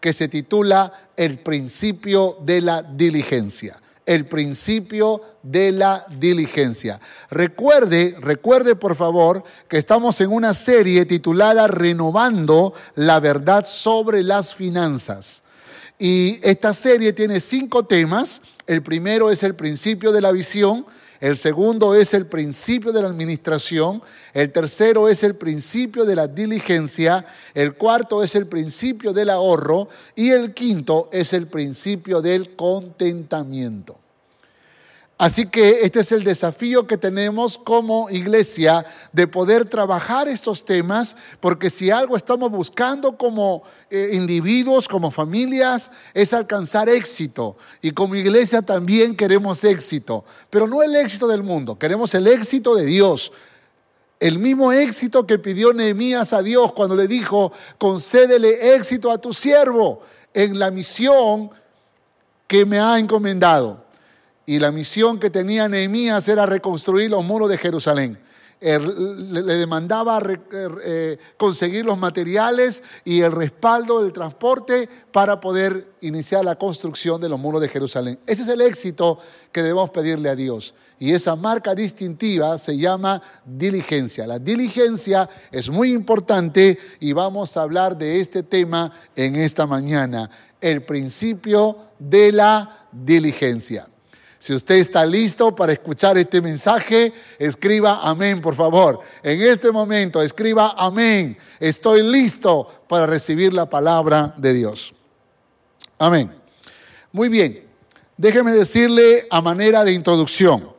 que se titula El principio de la diligencia. El principio de la diligencia. Recuerde, recuerde por favor que estamos en una serie titulada Renovando la verdad sobre las finanzas. Y esta serie tiene cinco temas. El primero es el principio de la visión. El segundo es el principio de la administración. El tercero es el principio de la diligencia. El cuarto es el principio del ahorro. Y el quinto es el principio del contentamiento. Así que este es el desafío que tenemos como iglesia de poder trabajar estos temas, porque si algo estamos buscando como eh, individuos, como familias, es alcanzar éxito. Y como iglesia también queremos éxito, pero no el éxito del mundo, queremos el éxito de Dios. El mismo éxito que pidió Nehemías a Dios cuando le dijo, concédele éxito a tu siervo en la misión que me ha encomendado. Y la misión que tenía Nehemías era reconstruir los muros de Jerusalén. Le demandaba er, eh, conseguir los materiales y el respaldo del transporte para poder iniciar la construcción de los muros de Jerusalén. Ese es el éxito que debemos pedirle a Dios. Y esa marca distintiva se llama diligencia. La diligencia es muy importante y vamos a hablar de este tema en esta mañana. El principio de la diligencia. Si usted está listo para escuchar este mensaje, escriba amén, por favor. En este momento, escriba amén. Estoy listo para recibir la palabra de Dios. Amén. Muy bien. Déjeme decirle a manera de introducción,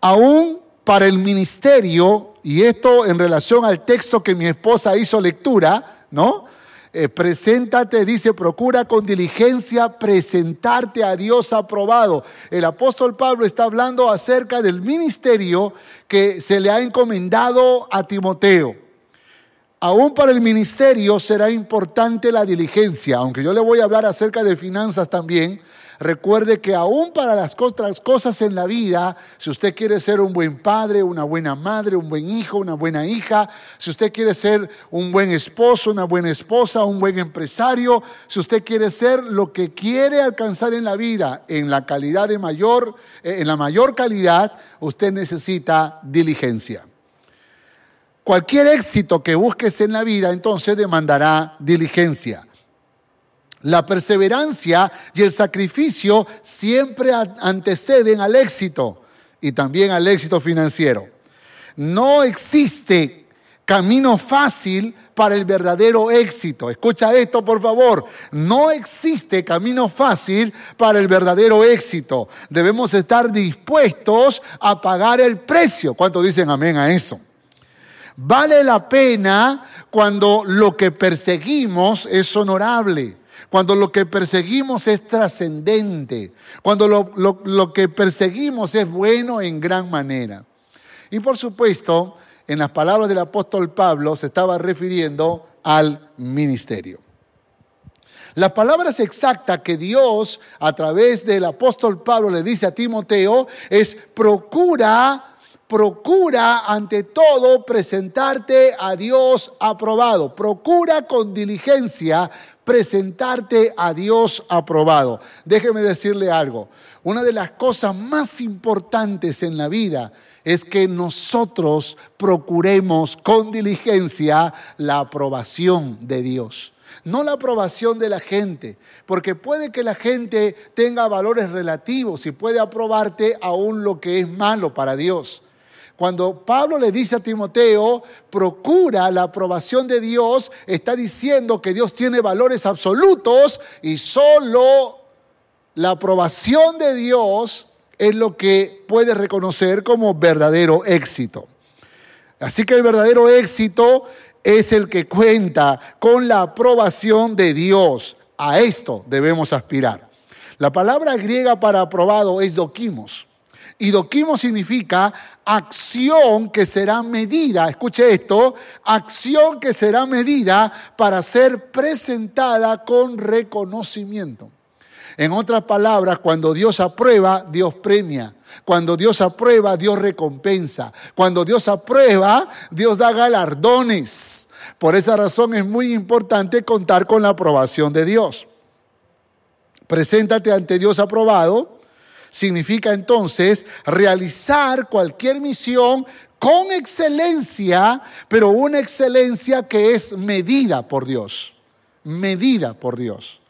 aún para el ministerio, y esto en relación al texto que mi esposa hizo lectura, ¿no? Eh, preséntate, dice, procura con diligencia presentarte a Dios aprobado. El apóstol Pablo está hablando acerca del ministerio que se le ha encomendado a Timoteo. Aún para el ministerio será importante la diligencia, aunque yo le voy a hablar acerca de finanzas también, Recuerde que aún para las otras cosas en la vida, si usted quiere ser un buen padre, una buena madre, un buen hijo, una buena hija, si usted quiere ser un buen esposo, una buena esposa, un buen empresario, si usted quiere ser lo que quiere alcanzar en la vida, en la calidad de mayor, eh, en la mayor calidad, usted necesita diligencia. Cualquier éxito que busques en la vida, entonces demandará diligencia. La perseverancia y el sacrificio siempre anteceden al éxito y también al éxito financiero. No existe camino fácil para el verdadero éxito. Escucha esto, por favor. No existe camino fácil para el verdadero éxito. Debemos estar dispuestos a pagar el precio. ¿Cuántos dicen amén a eso? Vale la pena cuando lo que perseguimos es honorable cuando lo que perseguimos es trascendente, cuando lo, que perseguimos es bueno en gran manera. Y por supuesto, en las palabras del apóstol Pablo se estaba refiriendo al ministerio. Las palabras exactas que Dios a través del apóstol Pablo le dice a Timoteo es procura procura ante todo presentarte a Dios aprobado. Procura con diligencia presentarte a Dios aprobado. Déjeme decirle algo. Una de las cosas más importantes en la vida es que nosotros procuremos con diligencia la aprobación de Dios no la aprobación de la gente, porque puede que la gente tenga valores relativos y puede aprobarte aún lo que es malo para Dios. Cuando Pablo le dice a Timoteo, procura la aprobación de Dios, está diciendo que Dios tiene valores absolutos y solo la aprobación de Dios es lo que puede reconocer como verdadero éxito. Así que el verdadero éxito es el que cuenta con la aprobación de Dios. A esto debemos aspirar. La palabra griega para aprobado es doquimos. Y doquimos significa acción que será medida, escuche esto, acción que será medida para ser presentada con reconocimiento. En otras palabras, cuando Dios aprueba, Dios premia. Cuando Dios aprueba, Dios recompensa. Cuando Dios aprueba, Dios da galardones. Por esa razón es muy importante contar con la aprobación de Dios. Preséntate ante Dios aprobado. Significa entonces realizar cualquier misión con excelencia, pero una excelencia que es medida por Dios. Medida por Dios.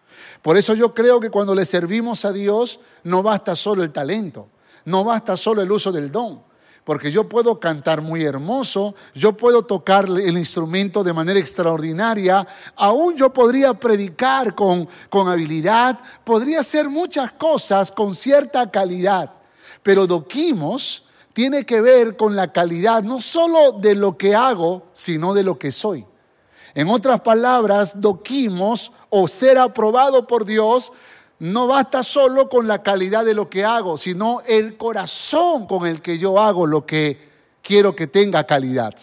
Por eso yo creo que cuando le servimos a Dios no basta solo el talento, no basta solo el uso del don porque yo puedo cantar muy hermoso, yo puedo tocar el instrumento de manera extraordinaria, aún yo podría predicar con, con habilidad, podría hacer muchas cosas con cierta calidad, pero doquimos tiene que ver con la calidad no solo de lo que hago, sino de lo que soy. En otras palabras, doquimos o ser aprobado por Dios no basta solo con la calidad de lo que hago, sino el corazón con el que yo hago lo que quiero que tenga calidad.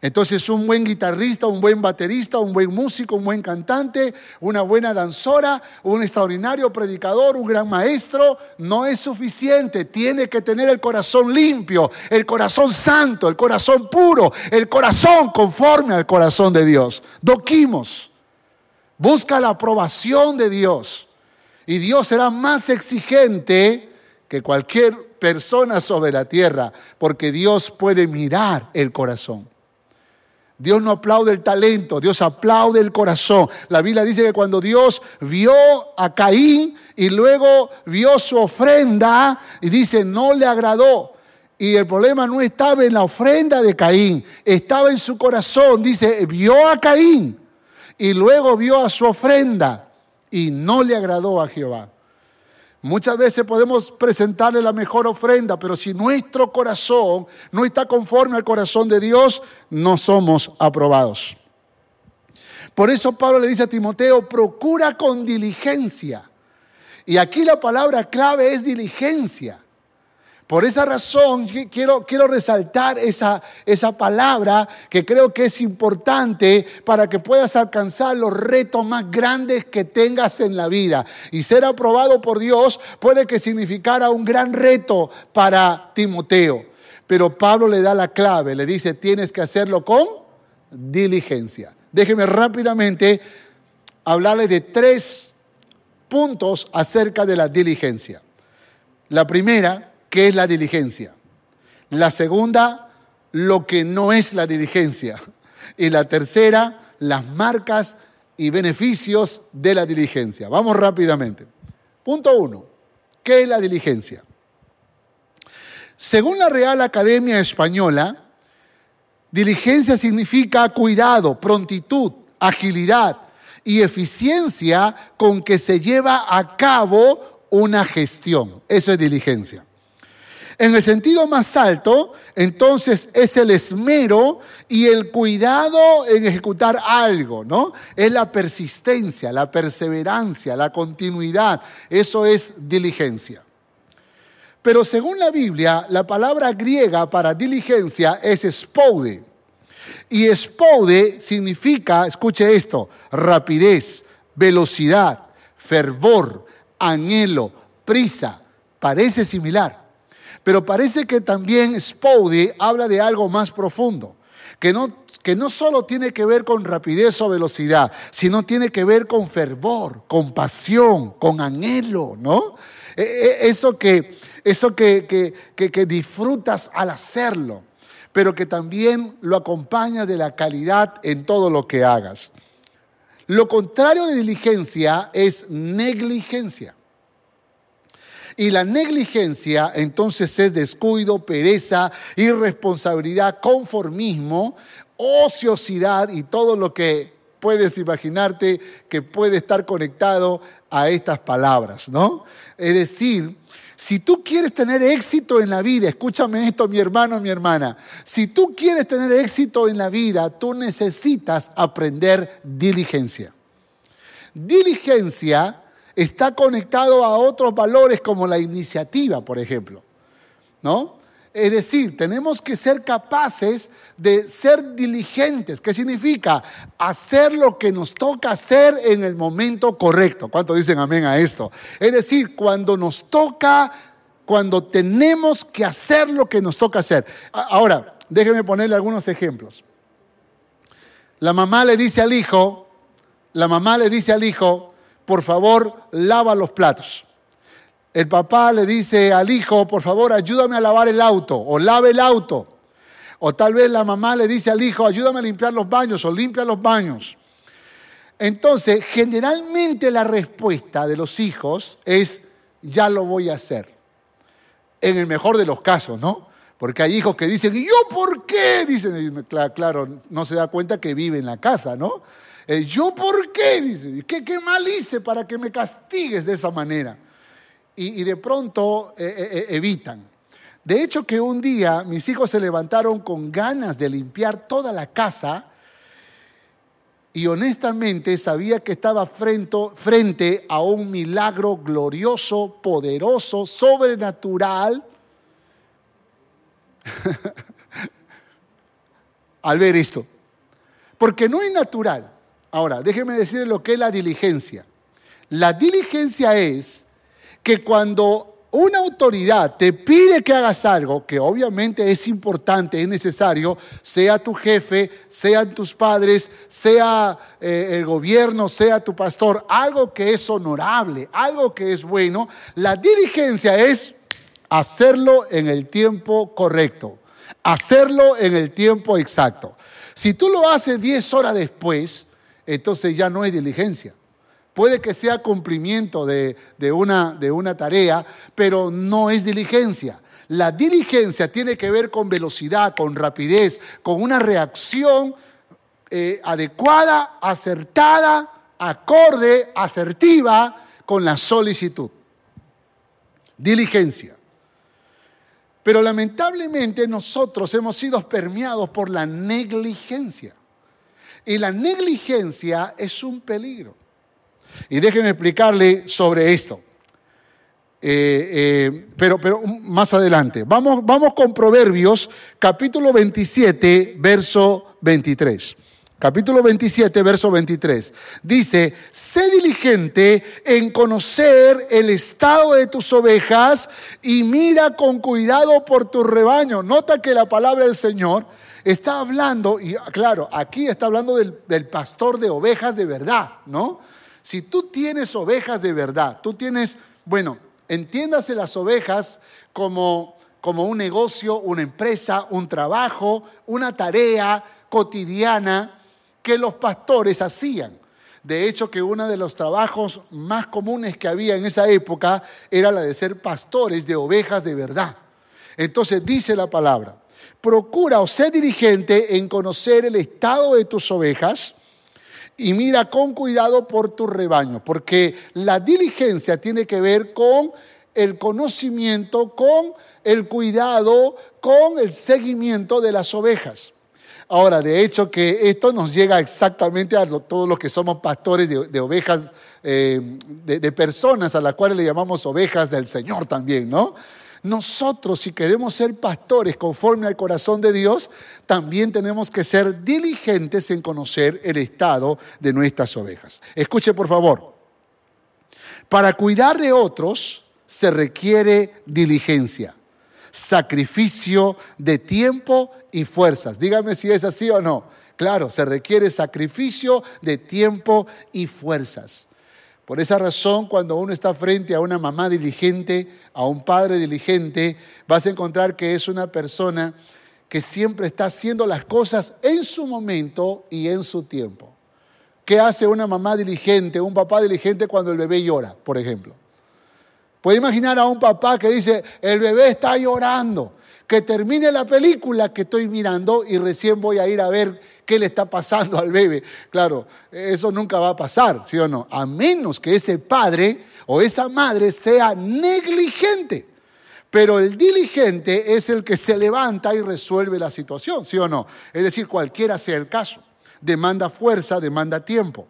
Entonces un buen guitarrista, un buen baterista, un buen músico, un buen cantante, una buena danzora, un extraordinario predicador, un gran maestro, no es suficiente. Tiene que tener el corazón limpio, el corazón santo, el corazón puro, el corazón conforme al corazón de Dios. Doquimos. Busca la aprobación de Dios. Y Dios será más exigente que cualquier persona sobre la tierra, porque Dios puede mirar el corazón. Dios no aplaude el talento, Dios aplaude el corazón. La Biblia dice que cuando Dios vio a Caín y luego vio su ofrenda y dice, no le agradó. Y el problema no estaba en la ofrenda de Caín, estaba en su corazón. Dice, vio a Caín y luego vio a su ofrenda y no le agradó a Jehová. Muchas veces podemos presentarle la mejor ofrenda, pero si nuestro corazón no está conforme al corazón de Dios, no somos aprobados. Por eso Pablo le dice a Timoteo, procura con diligencia. Y aquí la palabra clave es diligencia. Por esa razón quiero, quiero resaltar esa, esa palabra que creo que es importante para que puedas alcanzar los retos más grandes que tengas en la vida. Y ser aprobado por Dios puede que significara un gran reto para Timoteo. Pero Pablo le da la clave, le dice, tienes que hacerlo con diligencia. Déjeme rápidamente hablarle de tres puntos acerca de la diligencia. La primera qué es la diligencia. La segunda, lo que no es la diligencia. Y la tercera, las marcas y beneficios de la diligencia. Vamos rápidamente. Punto uno, ¿qué es la diligencia? Según la Real Academia Española, diligencia significa cuidado, prontitud, agilidad y eficiencia con que se lleva a cabo una gestión. Eso es diligencia. En el sentido más alto, entonces es el esmero y el cuidado en ejecutar algo, ¿no? Es la persistencia, la perseverancia, la continuidad. Eso es diligencia. Pero según la Biblia, la palabra griega para diligencia es spoude. Y spoude significa, escuche esto, rapidez, velocidad, fervor, anhelo, prisa. Parece similar. Pero parece que también Spoudy habla de algo más profundo, que no, que no solo tiene que ver con rapidez o velocidad, sino tiene que ver con fervor, con pasión, con anhelo, ¿no? E, e, eso que, eso que, que, que disfrutas al hacerlo, pero que también lo acompañas de la calidad en todo lo que hagas. Lo contrario de diligencia es negligencia. Y la negligencia entonces es descuido, pereza, irresponsabilidad, conformismo, ociosidad y todo lo que puedes imaginarte que puede estar conectado a estas palabras, ¿no? Es decir, si tú quieres tener éxito en la vida, escúchame esto mi hermano, mi hermana, si tú quieres tener éxito en la vida, tú necesitas aprender diligencia. Diligencia está conectado a otros valores como la iniciativa, por ejemplo. ¿No? Es decir, tenemos que ser capaces de ser diligentes. ¿Qué significa? Hacer lo que nos toca hacer en el momento correcto. ¿Cuánto dicen amén a esto? Es decir, cuando nos toca, cuando tenemos que hacer lo que nos toca hacer. Ahora, déjenme ponerle algunos ejemplos. La mamá le dice al hijo, la mamá le dice al hijo, por favor, lava los platos. El papá le dice al hijo, por favor, ayúdame a lavar el auto o lave el auto. O tal vez la mamá le dice al hijo, ayúdame a limpiar los baños o limpia los baños. Entonces, generalmente la respuesta de los hijos es, ya lo voy a hacer. En el mejor de los casos, ¿no? Porque hay hijos que dicen, ¿y yo por qué? Dicen, claro, no se da cuenta que vive en la casa, ¿no? Eh, ¿Yo por qué? Dice, ¿qué, ¿qué mal hice para que me castigues de esa manera? y, de pronto eh, eh, evitan. De hecho que un día mis hijos se levantaron con ganas de limpiar toda la casa y honestamente sabía que estaba frente a un milagro glorioso, poderoso, sobrenatural. Al ver esto. Porque no es natural. Ahora, déjeme decirle lo que es la diligencia. La diligencia es que cuando una autoridad te pide que hagas algo, que obviamente es importante, es necesario, sea tu jefe, sean tus padres, sea eh, el gobierno, sea tu pastor, algo que es honorable, algo que es bueno, la diligencia es hacerlo en el tiempo correcto, hacerlo en el tiempo exacto. Si tú lo haces 10 horas después, entonces ya no hay diligencia. Puede que sea cumplimiento de, una, de una tarea, pero no es diligencia. La diligencia tiene que ver con velocidad, con rapidez, con una reacción eh, adecuada, acertada, acorde, asertiva con la solicitud. Diligencia. Pero lamentablemente nosotros hemos sido permeados por la negligencia. Y la negligencia es un peligro. Y déjenme explicarle sobre esto. Eh, eh, pero, pero más adelante. Vamos, vamos con Proverbios, capítulo 27, verso 23. Capítulo 27, verso 23. Dice, sé diligente en conocer el estado de tus ovejas y mira con cuidado por tu rebaño. Nota que la palabra del Señor está hablando, y claro, aquí está hablando del, pastor de ovejas de verdad, ¿no? Si tú tienes ovejas de verdad, tú tienes, bueno, entiéndase las ovejas como, como un negocio, una empresa, un trabajo, una tarea cotidiana que los pastores hacían. De hecho, que uno de los trabajos más comunes que había en esa época era la de ser pastores de ovejas de verdad. Entonces dice la palabra, procura o sé dirigente en conocer el estado de tus ovejas y mira con cuidado por tu rebaño, porque la diligencia tiene que ver con el conocimiento, con el cuidado, con el seguimiento de las ovejas. Ahora, de hecho que esto nos llega exactamente a todos los que somos pastores de, ovejas, eh, de, de personas a las cuales le llamamos ovejas del Señor también, ¿no? Nosotros, si queremos ser pastores conforme al corazón de Dios, también tenemos que ser diligentes en conocer el estado de nuestras ovejas. Escuche, por favor. Para cuidar de otros se requiere diligencia, sacrificio de tiempo y fuerzas. Dígame si es así o no. Claro, se requiere sacrificio de tiempo y fuerzas. Por esa razón, cuando uno está frente a una mamá diligente, a un padre diligente, vas a encontrar que es una persona que siempre está haciendo las cosas en su momento y en su tiempo. ¿Qué hace una mamá diligente, un papá diligente cuando el bebé llora, por ejemplo? Puede imaginar a un papá que dice, el bebé está llorando, que termine la película que estoy mirando y recién voy a ir a ver qué le está pasando al bebé. Claro, eso nunca va a pasar, ¿sí o no? A menos que ese padre o esa madre sea negligente. Pero el diligente es el que se levanta y resuelve la situación, ¿sí o no? Es decir, cualquiera sea el caso. Demanda fuerza, demanda tiempo.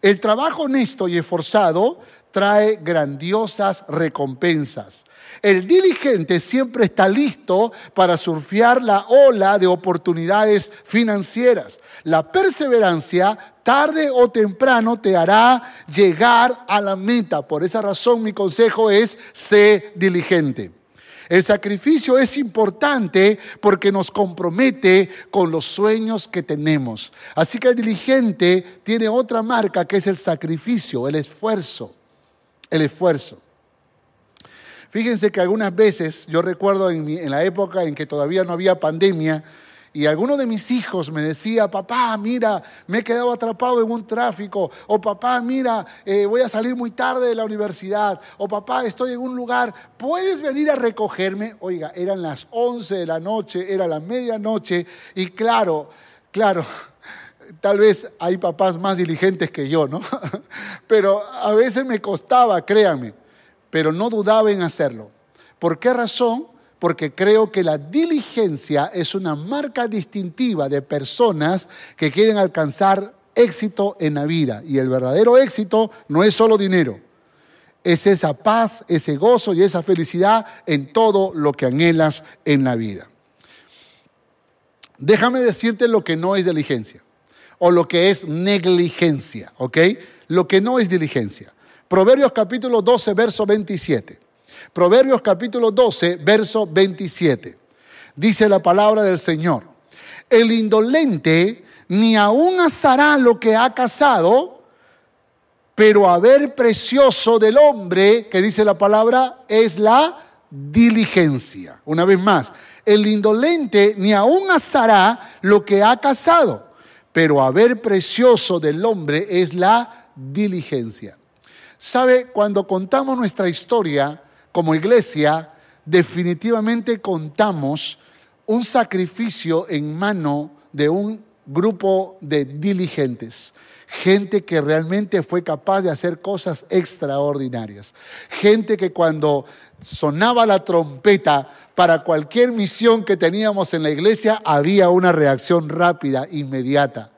El trabajo honesto y esforzado trae grandiosas recompensas. El diligente siempre está listo para surfear la ola de oportunidades financieras. La perseverancia tarde o temprano te hará llegar a la meta. Por esa razón mi consejo es, sé diligente. El sacrificio es importante porque nos compromete con los sueños que tenemos. Así que el diligente tiene otra marca que es el sacrificio, el esfuerzo. El esfuerzo. Fíjense que algunas veces, yo recuerdo en, la época en que todavía no había pandemia, y alguno de mis hijos me decía, papá, mira, me he quedado atrapado en un tráfico. O papá, mira, eh, voy a salir muy tarde de la universidad. O papá, estoy en un lugar, ¿puedes venir a recogerme? Oiga, eran las 11 de la noche, era la medianoche. Y claro, claro, tal vez hay papás más diligentes que yo, ¿no? Pero a veces me costaba, créanme pero no dudaba en hacerlo. ¿Por qué razón? Porque creo que la diligencia es una marca distintiva de personas que quieren alcanzar éxito en la vida. Y el verdadero éxito no es solo dinero, es esa paz, ese gozo y esa felicidad en todo lo que anhelas en la vida. Déjame decirte lo que no es diligencia o lo que es negligencia, ¿ok? Lo que no es diligencia. Proverbios capítulo 12, verso 27. Proverbios capítulo 12, verso 27. Dice la palabra del Señor. El indolente ni aún asará lo que ha casado, pero a ver precioso del hombre, que dice la palabra, es la diligencia. Una vez más, el indolente ni aún asará lo que ha casado, pero a ver precioso del hombre es la diligencia. Sabe, cuando contamos nuestra historia como iglesia, definitivamente contamos un sacrificio en mano de un grupo de diligentes. Gente que realmente fue capaz de hacer cosas extraordinarias. Gente que cuando sonaba la trompeta para cualquier misión que teníamos en la iglesia, había una reacción rápida, inmediata.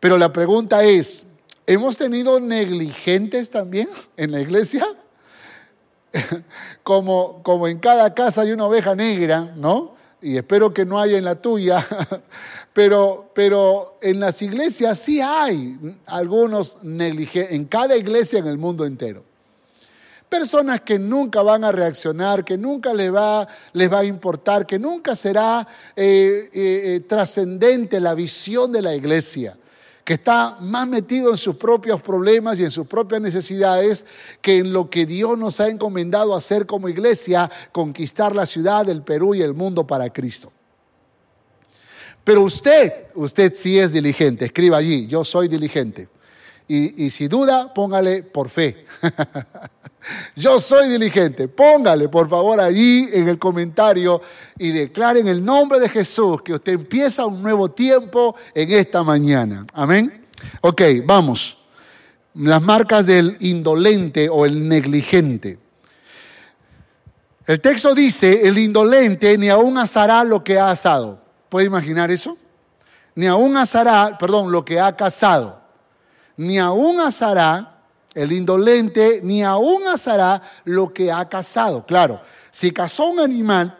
Pero la pregunta es, Hemos tenido negligentes también en la iglesia. Como, como en cada casa hay una oveja negra, ¿no? Y espero que no haya en la tuya. Pero, pero en las iglesias sí hay algunos negligentes, en cada iglesia en el mundo entero. Personas que nunca van a reaccionar, que nunca les va, les va a importar, que nunca será eh, eh, eh, trascendente la visión de la iglesia que está más metido en sus propios problemas y en sus propias necesidades que en lo que Dios nos ha encomendado hacer como iglesia, conquistar la ciudad, el Perú y el mundo para Cristo. Pero usted, usted sí es diligente, escriba allí, yo soy diligente. Y, y si duda, póngale por fe. Yo soy diligente. Póngale, por favor, allí en el comentario y declare en el nombre de Jesús que usted empieza un nuevo tiempo en esta mañana. Amén. Ok, vamos. Las marcas del indolente o el negligente. El texto dice, el indolente ni aún asará lo que ha asado. ¿Puede imaginar eso? Ni aún asará, perdón, lo que ha casado. Ni aún asará el indolente ni aún asará lo que ha cazado. Claro, si cazó un animal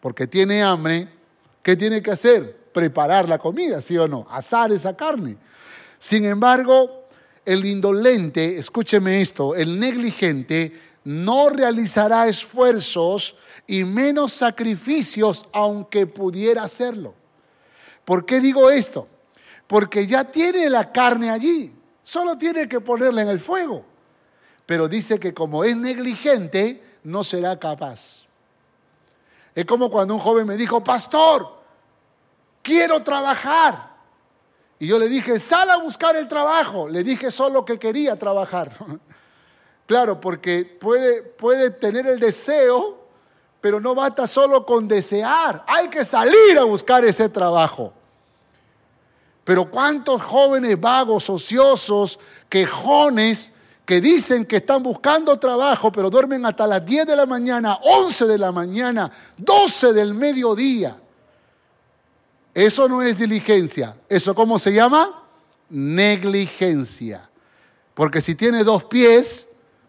porque tiene hambre, ¿qué tiene que hacer? Preparar la comida, ¿sí o no? Asar esa carne. Sin embargo, el indolente, escúcheme esto, el negligente no realizará esfuerzos y menos sacrificios aunque pudiera hacerlo. ¿Por qué digo esto? Porque ya tiene la carne allí. Solo tiene que ponerla en el fuego. Pero dice que como es negligente, no será capaz. Es como cuando un joven me dijo, pastor, quiero trabajar. Y yo le dije, sal a buscar el trabajo. Le dije solo que quería trabajar. claro, porque puede, puede tener el deseo, pero no basta solo con desear. Hay que salir a buscar ese trabajo. Pero cuántos jóvenes vagos, ociosos, quejones, que dicen que están buscando trabajo, pero duermen hasta las 10 de la mañana, 11 de la mañana, 12 del mediodía. Eso no es diligencia. ¿Eso cómo se llama? Negligencia. Porque si tiene dos pies,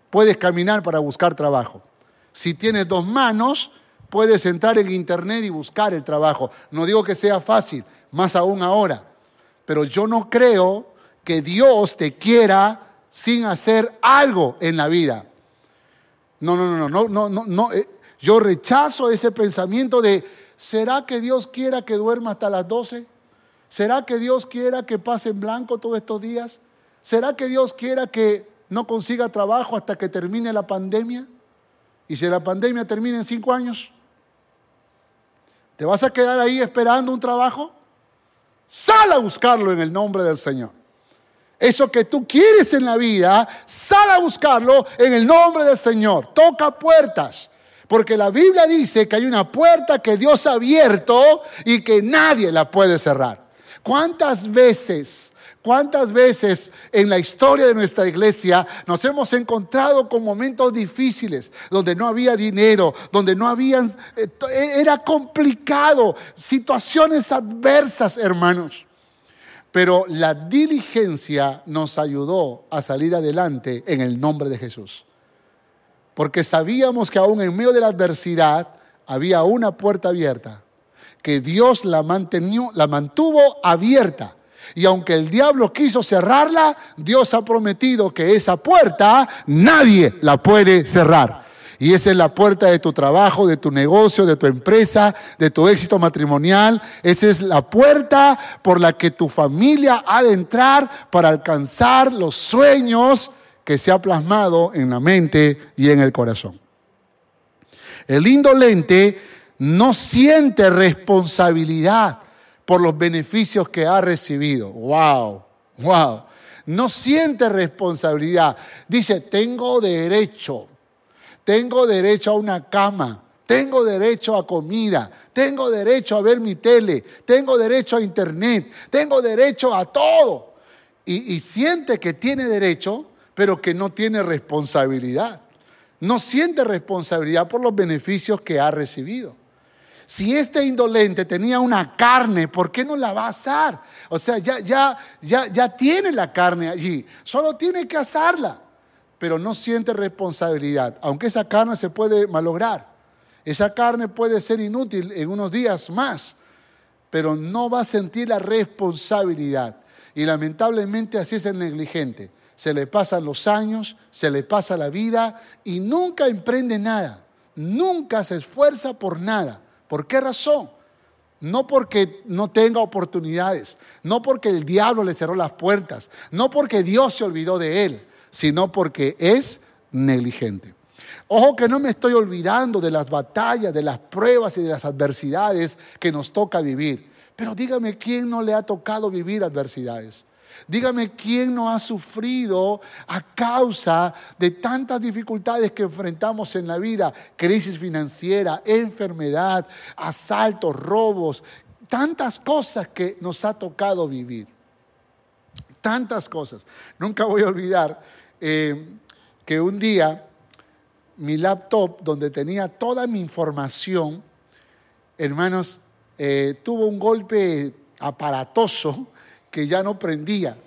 puedes caminar para buscar trabajo. Si tienes dos manos, puedes entrar en internet y buscar el trabajo. No digo que sea fácil, más aún ahora. Pero yo no creo que Dios te quiera sin hacer algo en la vida. No, no, no, no, no, no, no. Eh, yo rechazo ese pensamiento de, ¿será que Dios quiera que duerma hasta las 12? ¿Será que Dios quiera que pase en blanco todos estos días? ¿Será que Dios quiera que no consiga trabajo hasta que termine la pandemia? ¿Y si la pandemia termina en cinco años? ¿Te vas a quedar ahí esperando un trabajo? Sal a buscarlo en el nombre del Señor. Eso que tú quieres en la vida, sal a buscarlo en el nombre del Señor. Toca puertas. Porque la Biblia dice que hay una puerta que Dios ha abierto y que nadie la puede cerrar. ¿Cuántas veces, cuántas veces en la historia de nuestra iglesia nos hemos encontrado con momentos difíciles, donde no había dinero, donde no habían, eh, era complicado, situaciones adversas, hermanos? Pero la diligencia nos ayudó a salir adelante en el nombre de Jesús. Porque sabíamos que aún en medio de la adversidad había una puerta abierta que Dios la, la mantuvo abierta. Y aunque el diablo quiso cerrarla, Dios ha prometido que esa puerta nadie la puede cerrar. Y esa es la puerta de tu trabajo, de tu negocio, de tu empresa, de tu éxito matrimonial. Esa es la puerta por la que tu familia ha de entrar para alcanzar los sueños que se ha plasmado en la mente y en el corazón. El indolente no siente responsabilidad por los beneficios que ha recibido. Wow, wow. No siente responsabilidad. Dice, tengo derecho, tengo derecho a una cama, tengo derecho a comida, tengo derecho a ver mi tele, tengo derecho a internet, tengo derecho a todo. Y, y siente que tiene derecho, pero que no tiene responsabilidad. No siente responsabilidad por los beneficios que ha recibido. Si este indolente tenía una carne, ¿por qué no la va a asar? O sea, ya, ya, ya, ya tiene la carne allí, solo tiene que asarla, pero no siente responsabilidad, aunque esa carne se puede malograr. Esa carne puede ser inútil en unos días más, pero no va a sentir la responsabilidad. Y lamentablemente así es el negligente. Se le pasan los años, se le pasa la vida y nunca emprende nada, nunca se esfuerza por nada. ¿Por qué razón? No porque no tenga oportunidades, no porque el diablo le cerró las puertas, no porque Dios se olvidó de él, sino porque es negligente. Ojo que no me estoy olvidando de las batallas, de las pruebas y de las adversidades que nos toca vivir. Pero dígame quién no le ha tocado vivir adversidades. Dígame quién no ha sufrido a causa de tantas dificultades que enfrentamos en la vida, crisis financiera, enfermedad, asaltos, robos, tantas cosas que nos ha tocado vivir. Tantas cosas. Nunca voy a olvidar eh, que un día mi laptop, donde tenía toda mi información, hermanos, eh, tuvo un golpe aparatoso que ya no prendía.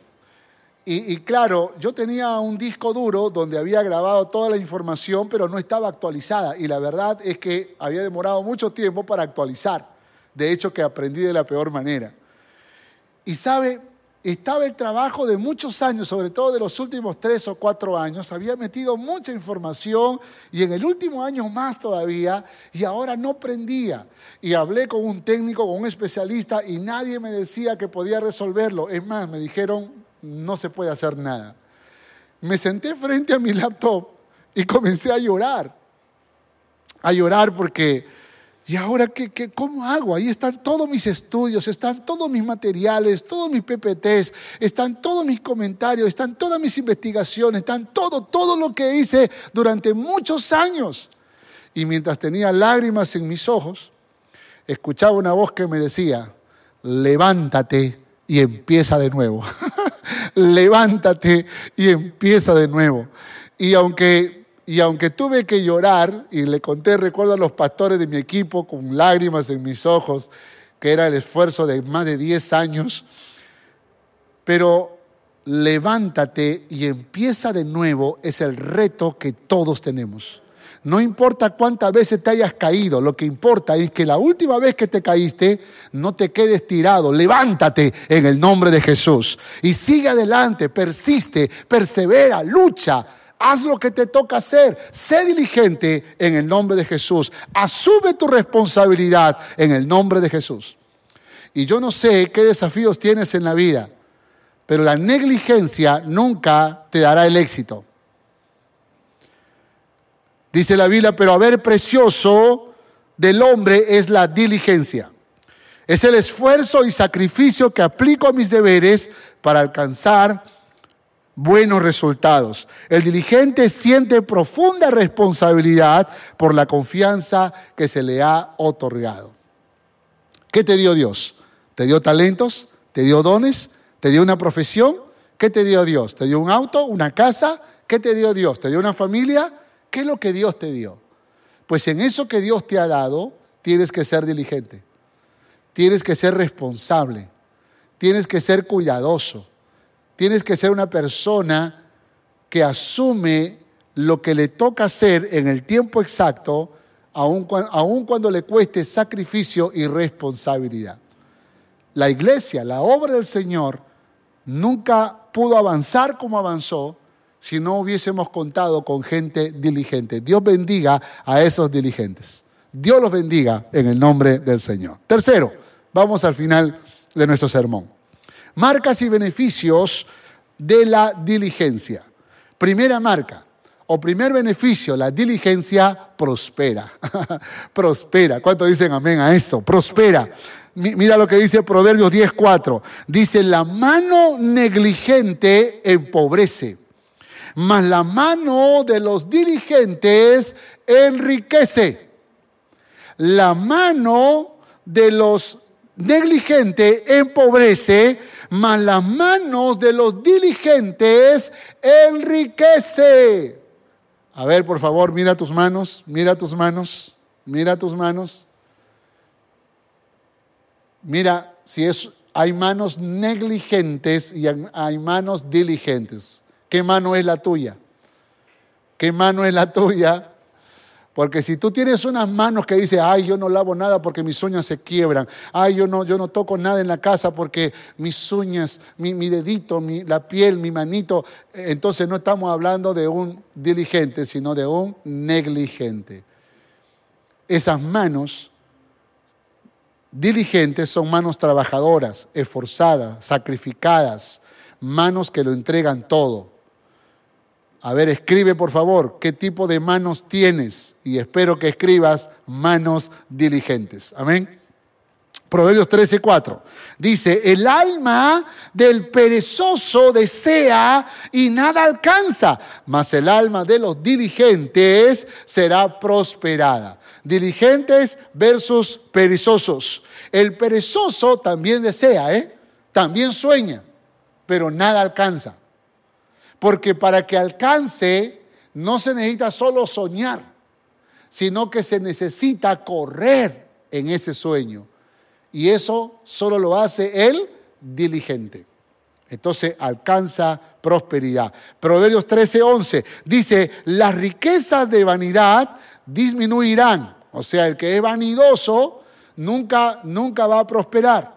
Y, claro, yo tenía un disco duro donde había grabado toda la información, pero no estaba actualizada. Y la verdad es que había demorado mucho tiempo para actualizar. De hecho, que aprendí de la peor manera. Y sabe, estaba el trabajo de muchos años, sobre todo de los últimos tres o cuatro años, había metido mucha información y en el último año más todavía, y ahora no prendía. Y hablé con un técnico, con un especialista, y nadie me decía que podía resolverlo. Es más, me dijeron, no se puede hacer nada. Me senté frente a mi laptop y comencé a llorar, a llorar porque ¿Y ahora ¿qué, qué, cómo hago? Ahí están todos mis estudios, están todos mis materiales, todos mis PPTs, están todos mis comentarios, están todas mis investigaciones, están todo, todo lo que hice durante muchos años. Y mientras tenía lágrimas en mis ojos, escuchaba una voz que me decía, levántate y empieza de nuevo. levántate y empieza de nuevo. Y aunque y aunque tuve que llorar, y le conté, recuerdo a los pastores de mi equipo con lágrimas en mis ojos, que era el esfuerzo de más de 10 años, pero levántate y empieza de nuevo es el reto que todos tenemos. No importa cuántas veces te hayas caído, lo que importa es que la última vez que te caíste no te quedes tirado, levántate en el nombre de Jesús y sigue adelante, persiste, persevera, lucha. Haz lo que te toca hacer. Sé diligente en el nombre de Jesús. Asume tu responsabilidad en el nombre de Jesús. Y yo no sé qué desafíos tienes en la vida, pero la negligencia nunca te dará el éxito. Dice la Biblia, pero a ver precioso del hombre es la diligencia. Es el esfuerzo y sacrificio que aplico a mis deberes para alcanzar buenos resultados. El diligente siente profunda responsabilidad por la confianza que se le ha otorgado. ¿Qué te dio Dios? ¿Te dio talentos? ¿Te dio dones? ¿Te dio una profesión? ¿Qué te dio Dios? ¿Te dio un auto? ¿Una casa? ¿Qué te dio Dios? ¿Te dio una familia? ¿Qué es lo que Dios te dio? Pues en eso que Dios te ha dado, tienes que ser diligente, tienes que ser responsable, tienes que ser cuidadoso, tienes que ser una persona que asume lo que le toca hacer en el tiempo exacto, aun cuando le cueste sacrificio y responsabilidad. La iglesia, la obra del Señor, nunca pudo avanzar como avanzó si no hubiésemos contado con gente diligente. Dios bendiga a esos diligentes. Dios los bendiga en el nombre del Señor. Tercero, vamos al final de nuestro sermón. Marcas y beneficios de la diligencia. Primera marca o primer beneficio, la diligencia prospera. prospera. ¿Cuánto dicen amén a eso? Prospera. Mira lo que dice Proverbios 10:4. Dice, la mano negligente empobrece mas la mano de los dirigentes enriquece. La mano de los negligentes empobrece, mas las manos de los diligentes enriquece. A ver, por favor, mira tus manos, mira tus manos, mira tus manos. Mira si es, hay manos negligentes y hay manos diligentes. ¿Qué mano es la tuya? ¿Qué mano es la tuya? Porque si tú tienes unas manos que dicen, ay, yo no lavo nada porque mis uñas se quiebran, ay, yo no, yo no toco nada en la casa porque mis uñas, mi, dedito, la piel, mi manito, entonces no estamos hablando de un diligente, sino de un negligente. Esas manos diligentes son manos trabajadoras, esforzadas, sacrificadas, manos que lo entregan todo. A ver, escribe por favor qué tipo de manos tienes y espero que escribas manos diligentes. Amén. Proverbios 13, 4. Dice, el alma del perezoso desea y nada alcanza, mas el alma de los diligentes será prosperada. Diligentes versus perezosos. El perezoso también desea, ¿eh? También sueña, pero nada alcanza. Porque para que alcance no se necesita solo soñar, sino que se necesita correr en ese sueño. Y eso solo lo hace el diligente. Entonces alcanza prosperidad. Proverbios 13:11 dice, las riquezas de vanidad disminuirán. O sea, el que es vanidoso nunca, nunca va a prosperar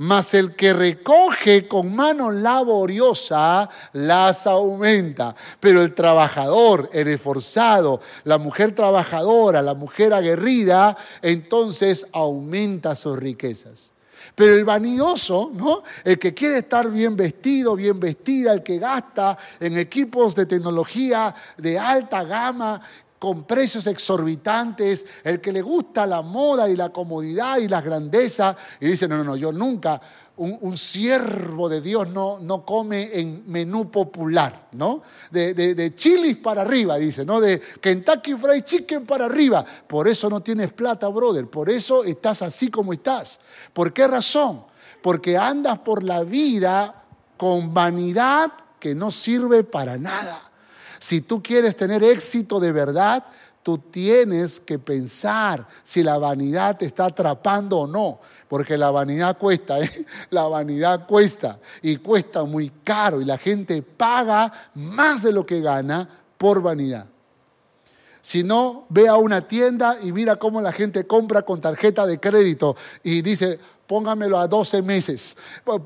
mas el que recoge con mano laboriosa las aumenta. Pero el trabajador, el esforzado, la mujer trabajadora, la mujer aguerrida, entonces aumenta sus riquezas. Pero el vanidoso, ¿no? El que quiere estar bien vestido, bien vestida, el que gasta en equipos de tecnología de alta gama, con precios exorbitantes, el que le gusta la moda y la comodidad y la grandeza, y dice, no, no, no, yo nunca, un, siervo de Dios no, no come en menú popular, ¿no? De, de, chilis para arriba, dice, ¿no? De Kentucky Fried Chicken para arriba. Por eso no tienes plata, brother, por eso estás así como estás. ¿Por qué razón? Porque andas por la vida con vanidad que no sirve para nada. Si tú quieres tener éxito de verdad, tú tienes que pensar si la vanidad te está atrapando o no, porque la vanidad cuesta, ¿eh? la vanidad cuesta y cuesta muy caro y la gente paga más de lo que gana por vanidad. Si no, ve a una tienda y mira cómo la gente compra con tarjeta de crédito y dice, póngamelo a 12 meses,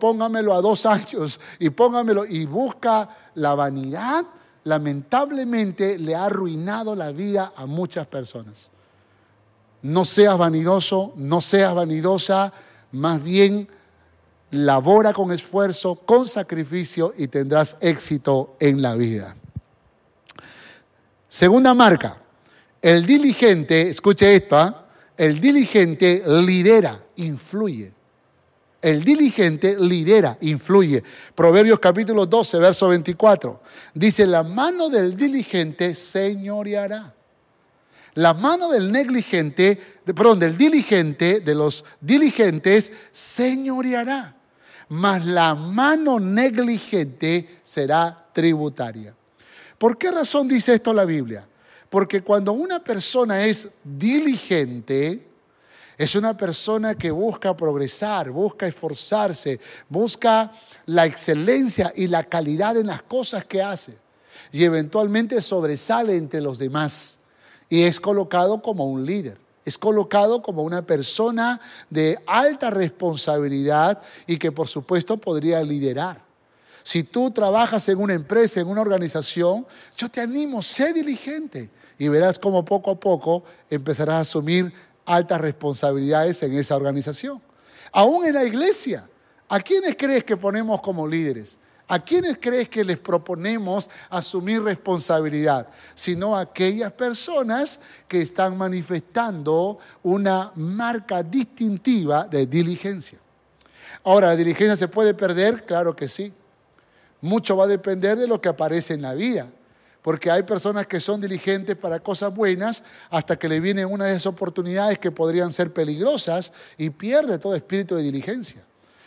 póngamelo a dos años y póngamelo y busca la vanidad, lamentablemente le ha arruinado la vida a muchas personas. No seas vanidoso, no seas vanidosa, más bien labora con esfuerzo, con sacrificio y tendrás éxito en la vida. Segunda marca, el diligente, escuche esto, ¿ah? el diligente lidera, influye. El diligente lidera, influye. Proverbios capítulo 12, verso 24. Dice, la mano del diligente señoreará. La mano del negligente, perdón, del diligente, de los diligentes, señoreará. Mas la mano negligente será tributaria. ¿Por qué razón dice esto la Biblia? Porque cuando una persona es diligente, es una persona que busca progresar, busca esforzarse, busca la excelencia y la calidad en las cosas que hace. Y eventualmente sobresale entre los demás. Y es colocado como un líder. Es colocado como una persona de alta responsabilidad y que por supuesto podría liderar. Si tú trabajas en una empresa, en una organización, yo te animo, sé diligente y verás cómo poco a poco empezarás a asumir altas responsabilidades en esa organización. Aún en la iglesia, ¿a quiénes crees que ponemos como líderes? ¿A quiénes crees que les proponemos asumir responsabilidad? Sino a aquellas personas que están manifestando una marca distintiva de diligencia. Ahora, ¿la diligencia se puede perder? Claro que sí. Mucho va a depender de lo que aparece en la vida. Porque hay personas que son diligentes para cosas buenas hasta que le viene una de esas oportunidades que podrían ser peligrosas y pierde todo espíritu de diligencia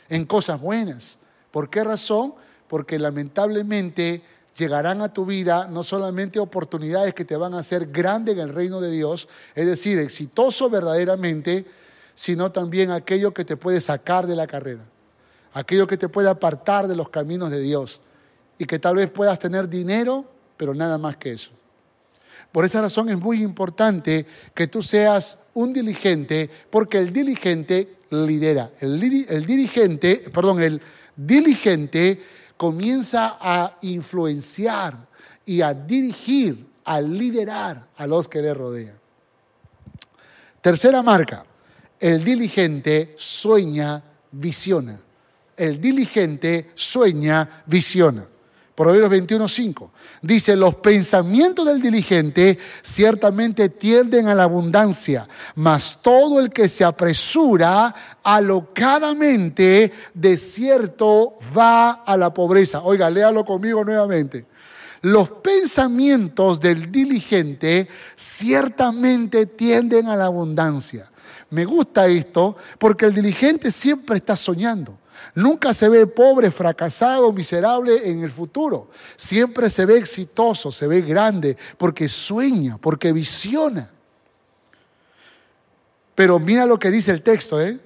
en cosas buenas. ¿Por qué razón? Porque lamentablemente llegarán a tu vida no solamente oportunidades que te van a hacer grande en el reino de Dios, es decir, exitoso verdaderamente, sino también aquello que te puede sacar de la carrera, aquello que te puede apartar de los caminos de Dios y que tal vez puedas tener dinero, pero nada más que eso. Por esa razón es muy importante que tú seas un diligente, porque el diligente lidera. El, dirigente, perdón, el diligente comienza a influenciar y a dirigir, a liderar a los que le rodean. Tercera marca, el diligente sueña, visiona. El diligente sueña, visiona. Proverbios 21.5. Dice, los pensamientos del diligente ciertamente tienden a la abundancia, mas todo el que se apresura alocadamente, de cierto va a la pobreza. Oiga, léalo conmigo nuevamente. Los pensamientos del diligente ciertamente tienden a la abundancia. Me gusta esto porque el diligente siempre está soñando. Nunca se ve pobre, fracasado, miserable en el futuro. Siempre se ve exitoso, se ve grande, porque sueña, porque visiona. Pero mira lo que dice el texto, ¿eh?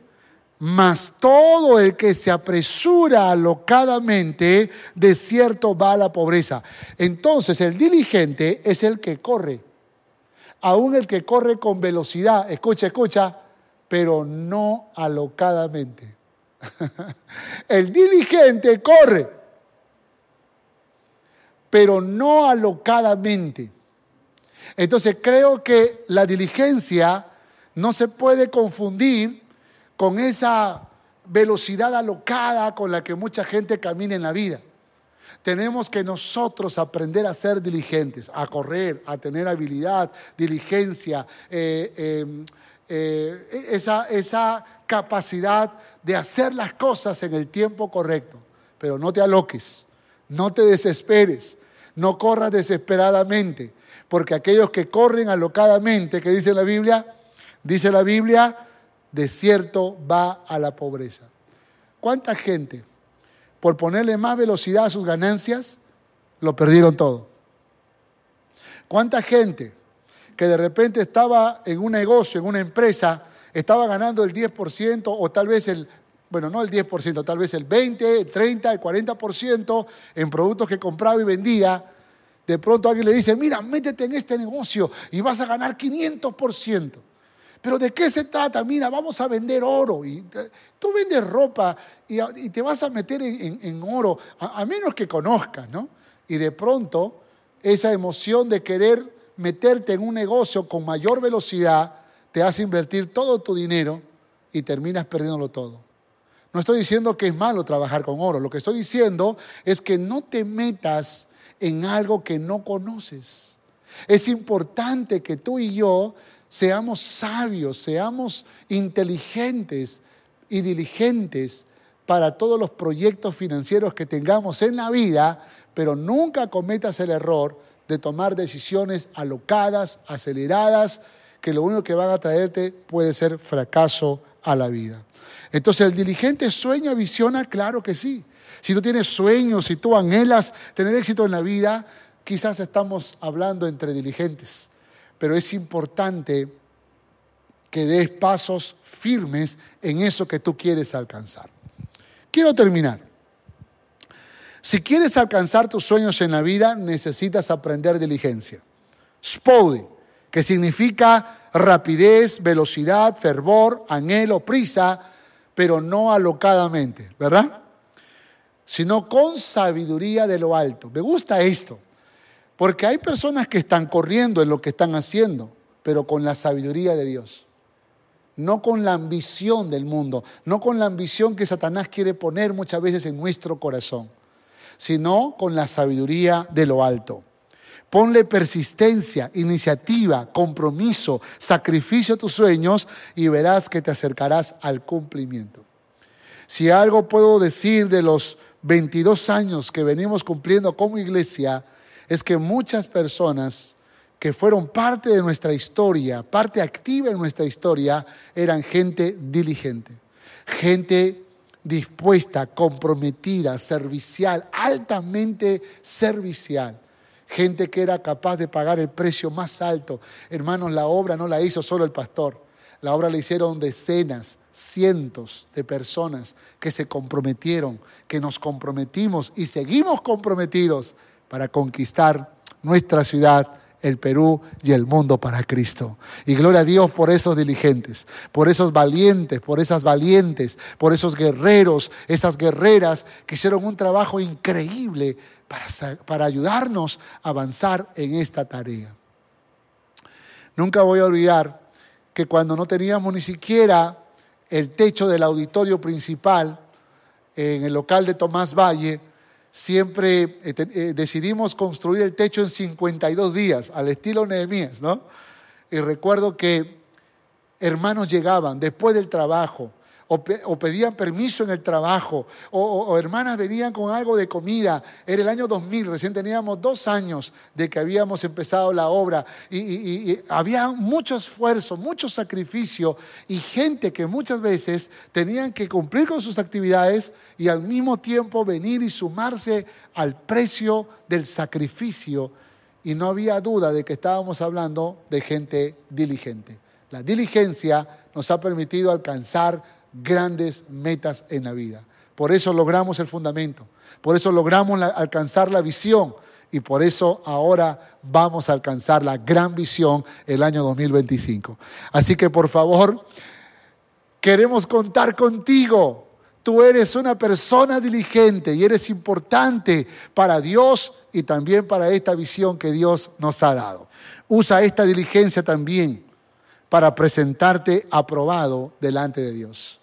Mas todo el que se apresura alocadamente, de cierto va a la pobreza. Entonces el diligente es el que corre. Aún el que corre con velocidad, escucha, escucha, pero no alocadamente. El diligente corre, pero no alocadamente. Entonces creo que la diligencia no se puede confundir con esa velocidad alocada con la que mucha gente camina en la vida. Tenemos que nosotros aprender a ser diligentes, a correr, a tener habilidad, diligencia, eh, eh, eh, esa, esa capacidad de hacer las cosas en el tiempo correcto. Pero no te aloques, no te desesperes, no corras desesperadamente, porque aquellos que corren alocadamente, que dice la Biblia, dice la Biblia, de cierto va a la pobreza. ¿Cuánta gente, por ponerle más velocidad a sus ganancias, lo perdieron todo? ¿Cuánta gente que de repente estaba en un negocio, en una empresa, estaba ganando el 10% o tal vez el, bueno, no el 10%, tal vez el 20, el 30, el 40% en productos que compraba y vendía, de pronto alguien le dice, mira, métete en este negocio y vas a ganar 500%. Pero ¿de qué se trata? Mira, vamos a vender oro. Y tú vendes ropa y, te vas a meter en, oro, a, menos que conozcas, ¿no? Y de pronto esa emoción de querer meterte en un negocio con mayor velocidad te hace invertir todo tu dinero y terminas perdiéndolo todo. No estoy diciendo que es malo trabajar con oro, lo que estoy diciendo es que no te metas en algo que no conoces. Es importante que tú y yo seamos sabios, seamos inteligentes y diligentes para todos los proyectos financieros que tengamos en la vida, pero nunca cometas el error de tomar decisiones alocadas, aceleradas, que lo único que van a traerte puede ser fracaso a la vida. Entonces, ¿el diligente sueña, visiona? Claro que sí. Si tú tienes sueños, si tú anhelas tener éxito en la vida, quizás estamos hablando entre diligentes pero es importante que des pasos firmes en eso que tú quieres alcanzar. Quiero terminar. Si quieres alcanzar tus sueños en la vida, necesitas aprender diligencia. Spode, que significa rapidez, velocidad, fervor, anhelo, prisa, pero no alocadamente, ¿verdad? Sino con sabiduría de lo alto. Me gusta esto. Porque hay personas que están corriendo en lo que están haciendo, pero con la sabiduría de Dios. No con la ambición del mundo, no con la ambición que Satanás quiere poner muchas veces en nuestro corazón, sino con la sabiduría de lo alto. Ponle persistencia, iniciativa, compromiso, sacrificio a tus sueños y verás que te acercarás al cumplimiento. Si algo puedo decir de los 22 años que venimos cumpliendo como iglesia, es que muchas personas que fueron parte de nuestra historia, parte activa en nuestra historia, eran gente diligente, gente dispuesta, comprometida, servicial, altamente servicial. Gente que era capaz de pagar el precio más alto. Hermanos, la obra no la hizo solo el pastor. La obra la hicieron decenas, cientos de personas que se comprometieron, que nos comprometimos y seguimos comprometidos para conquistar nuestra ciudad, el Perú y el mundo para Cristo. Y gloria a Dios por esos diligentes, por esos valientes, por esas valientes, por esos guerreros, esas guerreras que hicieron un trabajo increíble para, para ayudarnos a avanzar en esta tarea. Nunca voy a olvidar que cuando no teníamos ni siquiera el techo del auditorio principal en el local de Tomás Valle, siempre eh, eh, decidimos construir el techo en 52 días, al estilo Nehemías, ¿no? Y recuerdo que hermanos llegaban después del trabajo, o, pedían permiso en el trabajo, o, hermanas venían con algo de comida. Era el año 2000, recién teníamos dos años de que habíamos empezado la obra y, había mucho esfuerzo, mucho sacrificio y gente que muchas veces tenían que cumplir con sus actividades y al mismo tiempo venir y sumarse al precio del sacrificio. Y no había duda de que estábamos hablando de gente diligente. La diligencia nos ha permitido alcanzar grandes metas en la vida. Por eso logramos el fundamento, por eso logramos alcanzar la visión y por eso ahora vamos a alcanzar la gran visión el año 2025. Así que por favor, queremos contar contigo. Tú eres una persona diligente y eres importante para Dios y también para esta visión que Dios nos ha dado. Usa esta diligencia también para presentarte aprobado delante de Dios.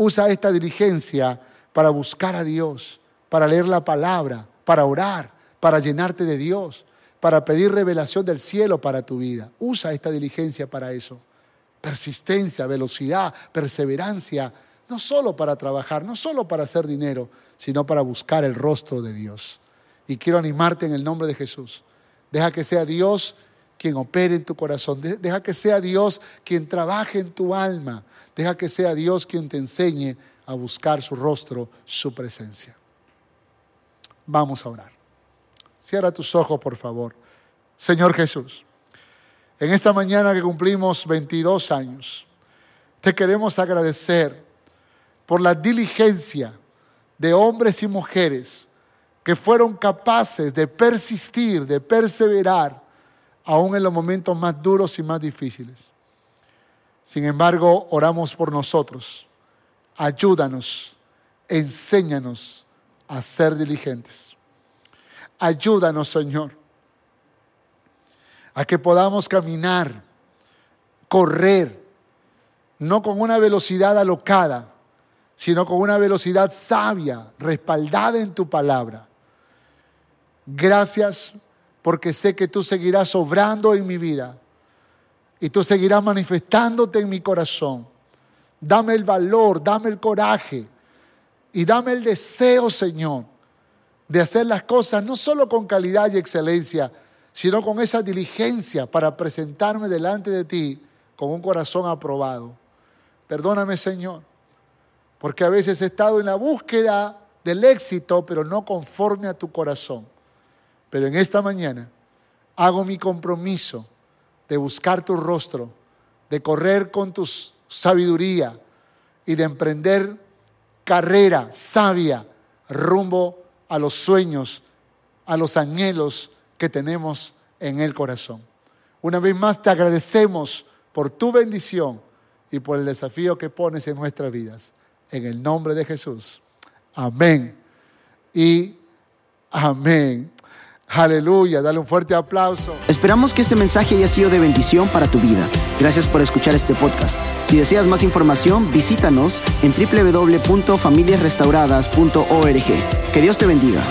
Usa esta diligencia para buscar a Dios, para leer la palabra, para orar, para llenarte de Dios, para pedir revelación del cielo para tu vida. Usa esta diligencia para eso. Persistencia, velocidad, perseverancia, no solo para trabajar, no solo para hacer dinero, sino para buscar el rostro de Dios. Y quiero animarte en el nombre de Jesús. Deja que sea Dios quien opere en tu corazón. Deja que sea Dios quien trabaje en tu alma. Deja que sea Dios quien te enseñe a buscar su rostro, su presencia. Vamos a orar. Cierra tus ojos, por favor. Señor Jesús, En esta mañana que cumplimos 22 años, te queremos agradecer por la diligencia de hombres y mujeres que fueron capaces de persistir, de perseverar, aún en los momentos más duros y más difíciles. Sin embargo, oramos por nosotros. Ayúdanos, enséñanos a ser diligentes. Ayúdanos, Señor, a que podamos caminar, correr, no con una velocidad alocada, sino con una velocidad sabia, respaldada en tu palabra. Gracias porque sé que tú seguirás obrando en mi vida y tú seguirás manifestándote en mi corazón. Dame el valor, dame el coraje y dame el deseo, Señor, de hacer las cosas no solo con calidad y excelencia, sino con esa diligencia para presentarme delante de ti con un corazón aprobado. Perdóname, Señor, porque a veces he estado en la búsqueda del éxito, pero no conforme a tu corazón. Pero en esta mañana hago mi compromiso de buscar tu rostro, de correr con tu sabiduría y de emprender carrera sabia rumbo a los sueños, a los anhelos que tenemos en el corazón. Una vez más te agradecemos por tu bendición y por el desafío que pones en nuestras vidas. En el nombre de Jesús. Amén. Y amén. Aleluya, dale un fuerte aplauso. Esperamos que este mensaje haya sido de bendición para tu vida. Gracias por escuchar este podcast. Si deseas más información, visítanos en www.familiasrestauradas.org. Que Dios te bendiga.